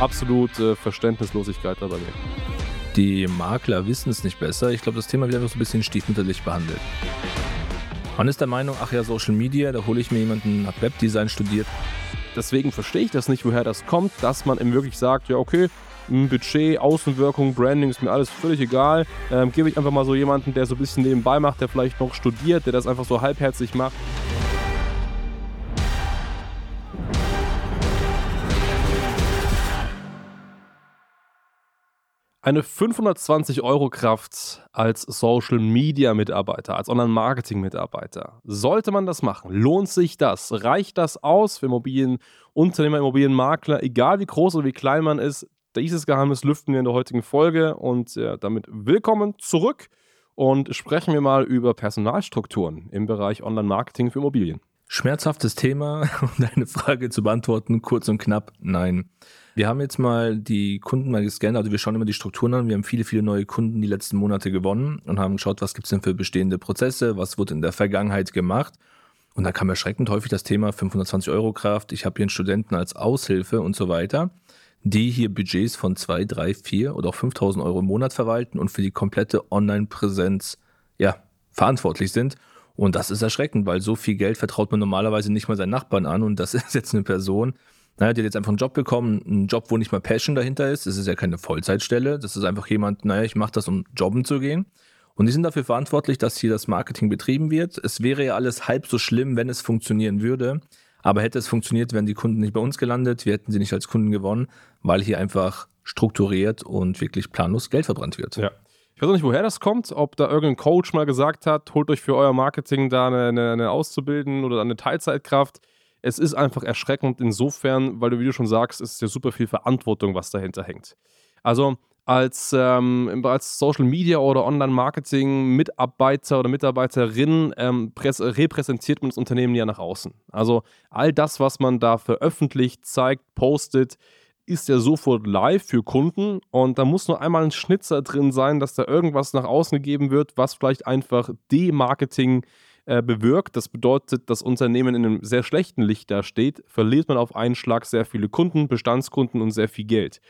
absolute Verständnislosigkeit da bei mir. Die Makler wissen es nicht besser. Ich glaube, das Thema wird einfach so ein bisschen stiefmütterlich behandelt. Man ist der Meinung, ach ja, Social Media, da hole ich mir jemanden, hat Webdesign studiert. Deswegen verstehe ich das nicht, woher das kommt, dass man eben wirklich sagt, ja, okay, Budget, Außenwirkung, Branding ist mir alles völlig egal. Ähm, gebe ich einfach mal so jemanden, der so ein bisschen nebenbei macht, der vielleicht noch studiert, der das einfach so halbherzig macht. Eine 520 Euro Kraft als Social Media Mitarbeiter, als Online Marketing Mitarbeiter. Sollte man das machen? Lohnt sich das? Reicht das aus für Immobilienunternehmer, Immobilienmakler, egal wie groß oder wie klein man ist? Dieses Geheimnis lüften wir in der heutigen Folge und ja, damit willkommen zurück und sprechen wir mal über Personalstrukturen im Bereich Online Marketing für Immobilien. Schmerzhaftes Thema, um deine Frage zu beantworten, kurz und knapp, nein. Wir haben jetzt mal die Kunden mal gescannt, also wir schauen immer die Strukturen an. Wir haben viele, viele neue Kunden die letzten Monate gewonnen und haben geschaut, was gibt es denn für bestehende Prozesse, was wurde in der Vergangenheit gemacht. Und da kam erschreckend häufig das Thema 520 Euro Kraft, ich habe hier einen Studenten als Aushilfe und so weiter, die hier Budgets von 2, 3, 4 oder auch 5000 Euro im Monat verwalten und für die komplette Online-Präsenz ja, verantwortlich sind. Und das ist erschreckend, weil so viel Geld vertraut man normalerweise nicht mal seinen Nachbarn an und das ist jetzt eine Person, naja, die hat jetzt einfach einen Job bekommen, einen Job, wo nicht mal Passion dahinter ist. Das ist ja keine Vollzeitstelle. Das ist einfach jemand, naja, ich mache das, um jobben zu gehen. Und die sind dafür verantwortlich, dass hier das Marketing betrieben wird. Es wäre ja alles halb so schlimm, wenn es funktionieren würde. Aber hätte es funktioniert, wären die Kunden nicht bei uns gelandet, wir hätten sie nicht als Kunden gewonnen, weil hier einfach strukturiert und wirklich planlos Geld verbrannt wird. Ja. Ich weiß auch nicht, woher das kommt, ob da irgendein Coach mal gesagt hat, holt euch für euer Marketing da eine, eine, eine Auszubildenden oder eine Teilzeitkraft es ist einfach erschreckend insofern, weil du, wie du schon sagst, es ist ja super viel Verantwortung, was dahinter hängt. Also als, ähm, als Social Media oder Online-Marketing Mitarbeiter oder Mitarbeiterin ähm, repräsentiert man das Unternehmen ja nach außen. Also all das, was man da veröffentlicht, zeigt, postet, ist ja sofort live für Kunden und da muss nur einmal ein Schnitzer drin sein, dass da irgendwas nach außen gegeben wird, was vielleicht einfach Demarketing äh, bewirkt. Das bedeutet, das Unternehmen in einem sehr schlechten Licht dasteht, verliert man auf einen Schlag sehr viele Kunden, Bestandskunden und sehr viel Geld.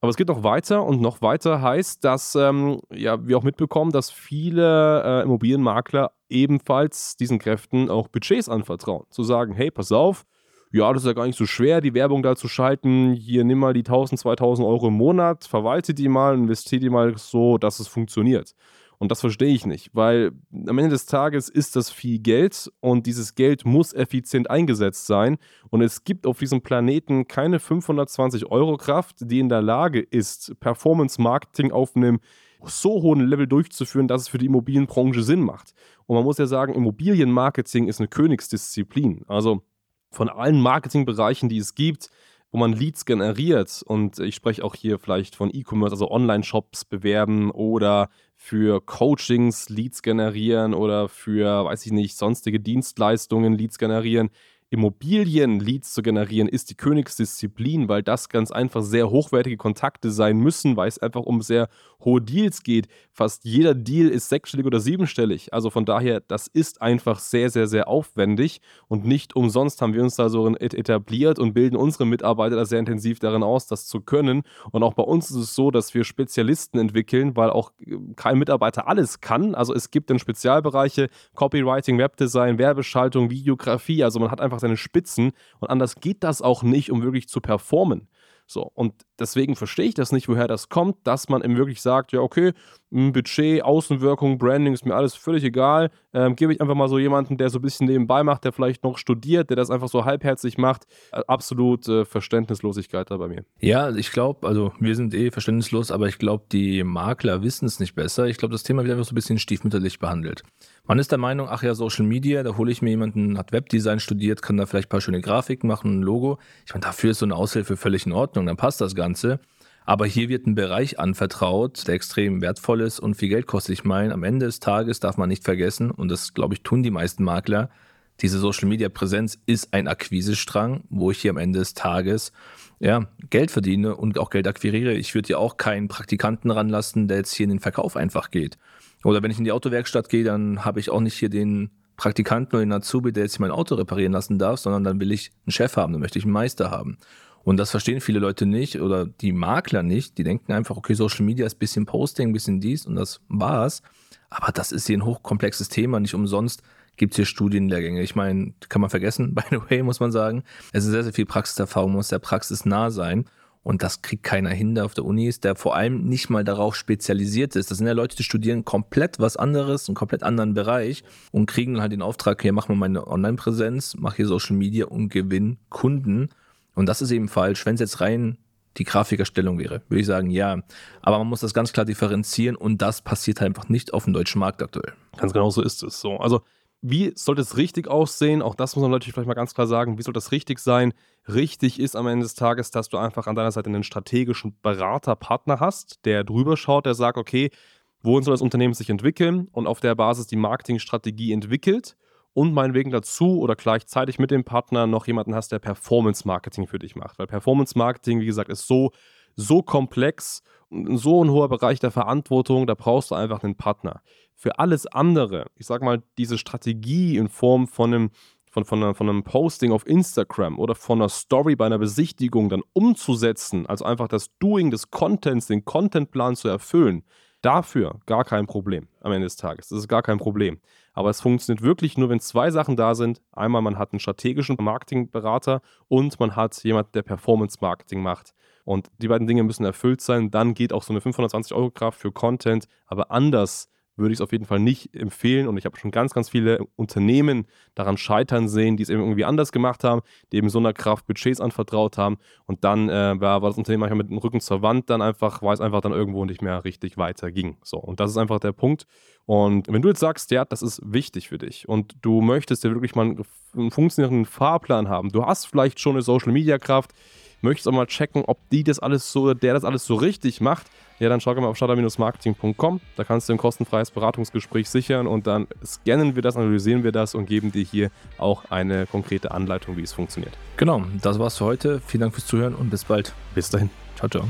Aber es geht noch weiter und noch weiter heißt, dass ähm, ja, wir auch mitbekommen, dass viele äh, Immobilienmakler ebenfalls diesen Kräften auch Budgets anvertrauen. Zu sagen, hey, pass auf, ja, das ist ja gar nicht so schwer, die Werbung da zu schalten. Hier nimm mal die 1000, 2000 Euro im Monat, verwalte die mal, investiere die mal so, dass es funktioniert. Und das verstehe ich nicht, weil am Ende des Tages ist das viel Geld und dieses Geld muss effizient eingesetzt sein. Und es gibt auf diesem Planeten keine 520 Euro Kraft, die in der Lage ist, Performance Marketing auf einem so hohen Level durchzuführen, dass es für die Immobilienbranche Sinn macht. Und man muss ja sagen, Immobilienmarketing ist eine Königsdisziplin. Also von allen Marketingbereichen, die es gibt, wo man Leads generiert. Und ich spreche auch hier vielleicht von E-Commerce, also Online-Shops bewerben oder für Coachings Leads generieren oder für, weiß ich nicht, sonstige Dienstleistungen Leads generieren. Immobilien-Leads zu generieren, ist die Königsdisziplin, weil das ganz einfach sehr hochwertige Kontakte sein müssen, weil es einfach um sehr hohe Deals geht. Fast jeder Deal ist sechsstellig oder siebenstellig. Also von daher, das ist einfach sehr, sehr, sehr aufwendig und nicht umsonst haben wir uns da so etabliert und bilden unsere Mitarbeiter da sehr intensiv darin aus, das zu können. Und auch bei uns ist es so, dass wir Spezialisten entwickeln, weil auch äh, kein Mitarbeiter alles kann. Also es gibt dann Spezialbereiche, Copywriting, Webdesign, Werbeschaltung, Videografie. Also man hat einfach seine Spitzen und anders geht das auch nicht, um wirklich zu performen. So, und deswegen verstehe ich das nicht, woher das kommt, dass man eben wirklich sagt, ja, okay, Budget, Außenwirkung, Branding ist mir alles völlig egal. Ähm, gebe ich einfach mal so jemanden, der so ein bisschen nebenbei macht, der vielleicht noch studiert, der das einfach so halbherzig macht. Äh, absolut äh, Verständnislosigkeit da bei mir. Ja, ich glaube, also wir sind eh verständnislos, aber ich glaube, die Makler wissen es nicht besser. Ich glaube, das Thema wird einfach so ein bisschen stiefmütterlich behandelt. Man ist der Meinung, ach ja, Social Media, da hole ich mir jemanden, hat Webdesign studiert, kann da vielleicht ein paar schöne Grafiken machen, ein Logo. Ich meine, dafür ist so eine Aushilfe völlig in Ordnung, dann passt das Ganze. Aber hier wird ein Bereich anvertraut, der extrem wertvoll ist und viel Geld kostet. Ich meine, am Ende des Tages darf man nicht vergessen, und das glaube ich tun die meisten Makler, diese Social Media Präsenz ist ein Akquisestrang, wo ich hier am Ende des Tages ja, Geld verdiene und auch Geld akquiriere. Ich würde ja auch keinen Praktikanten ranlassen, der jetzt hier in den Verkauf einfach geht. Oder wenn ich in die Autowerkstatt gehe, dann habe ich auch nicht hier den Praktikanten oder den Azubi, der jetzt mein Auto reparieren lassen darf, sondern dann will ich einen Chef haben, dann möchte ich einen Meister haben. Und das verstehen viele Leute nicht oder die Makler nicht. Die denken einfach, okay, Social Media ist ein bisschen Posting, ein bisschen dies und das war's. Aber das ist hier ein hochkomplexes Thema. Nicht umsonst gibt es hier Studienlehrgänge. Ich meine, kann man vergessen, by the way, muss man sagen. Es ist sehr, sehr viel Praxiserfahrung, muss sehr praxisnah sein. Und das kriegt keiner hin, der auf der Uni ist, der vor allem nicht mal darauf spezialisiert ist. Das sind ja Leute, die studieren komplett was anderes, einen komplett anderen Bereich und kriegen dann halt den Auftrag, hier mach mal meine Online-Präsenz, mach hier Social Media und gewinn Kunden. Und das ist eben falsch. Wenn es jetzt rein die Grafikerstellung wäre, würde ich sagen, ja. Aber man muss das ganz klar differenzieren und das passiert halt einfach nicht auf dem deutschen Markt aktuell. Ganz genau so ist es so. Also wie sollte es richtig aussehen? Auch das muss man natürlich vielleicht mal ganz klar sagen. Wie soll das richtig sein? Richtig ist am Ende des Tages, dass du einfach an deiner Seite einen strategischen Beraterpartner hast, der drüber schaut, der sagt, okay, wohin soll das Unternehmen sich entwickeln und auf der Basis die Marketingstrategie entwickelt und meinetwegen dazu oder gleichzeitig mit dem Partner noch jemanden hast, der Performance Marketing für dich macht. Weil Performance Marketing, wie gesagt, ist so, so komplex und so ein hoher Bereich der Verantwortung, da brauchst du einfach einen Partner für alles andere, ich sag mal, diese Strategie in Form von einem, von, von, von einem Posting auf Instagram oder von einer Story bei einer Besichtigung dann umzusetzen, also einfach das Doing des Contents, den Contentplan zu erfüllen, dafür gar kein Problem am Ende des Tages. Das ist gar kein Problem. Aber es funktioniert wirklich nur, wenn zwei Sachen da sind. Einmal, man hat einen strategischen Marketingberater und man hat jemand, der Performance-Marketing macht. Und die beiden Dinge müssen erfüllt sein. Dann geht auch so eine 520 Euro Kraft für Content, aber anders würde ich es auf jeden Fall nicht empfehlen. Und ich habe schon ganz, ganz viele Unternehmen daran scheitern sehen, die es eben irgendwie anders gemacht haben, die eben so einer Kraft Budgets anvertraut haben. Und dann äh, war, das Unternehmen manchmal mit dem Rücken zur Wand dann einfach, weil es einfach dann irgendwo nicht mehr richtig weiterging. So, und das ist einfach der Punkt. Und wenn du jetzt sagst, ja, das ist wichtig für dich und du möchtest ja wirklich mal einen, funktionierenden Fahrplan haben, du hast vielleicht schon eine Social Media Kraft, möchtest auch mal checken, ob die das alles so, der das alles so richtig macht, ja, dann schau mal auf starter-marketing.com. Da kannst du ein kostenfreies Beratungsgespräch sichern und dann scannen wir das, analysieren wir das und geben dir hier auch eine konkrete Anleitung, wie es funktioniert. Genau, das war's für heute. Vielen Dank fürs Zuhören und bis bald. Bis dahin. Ciao, ciao.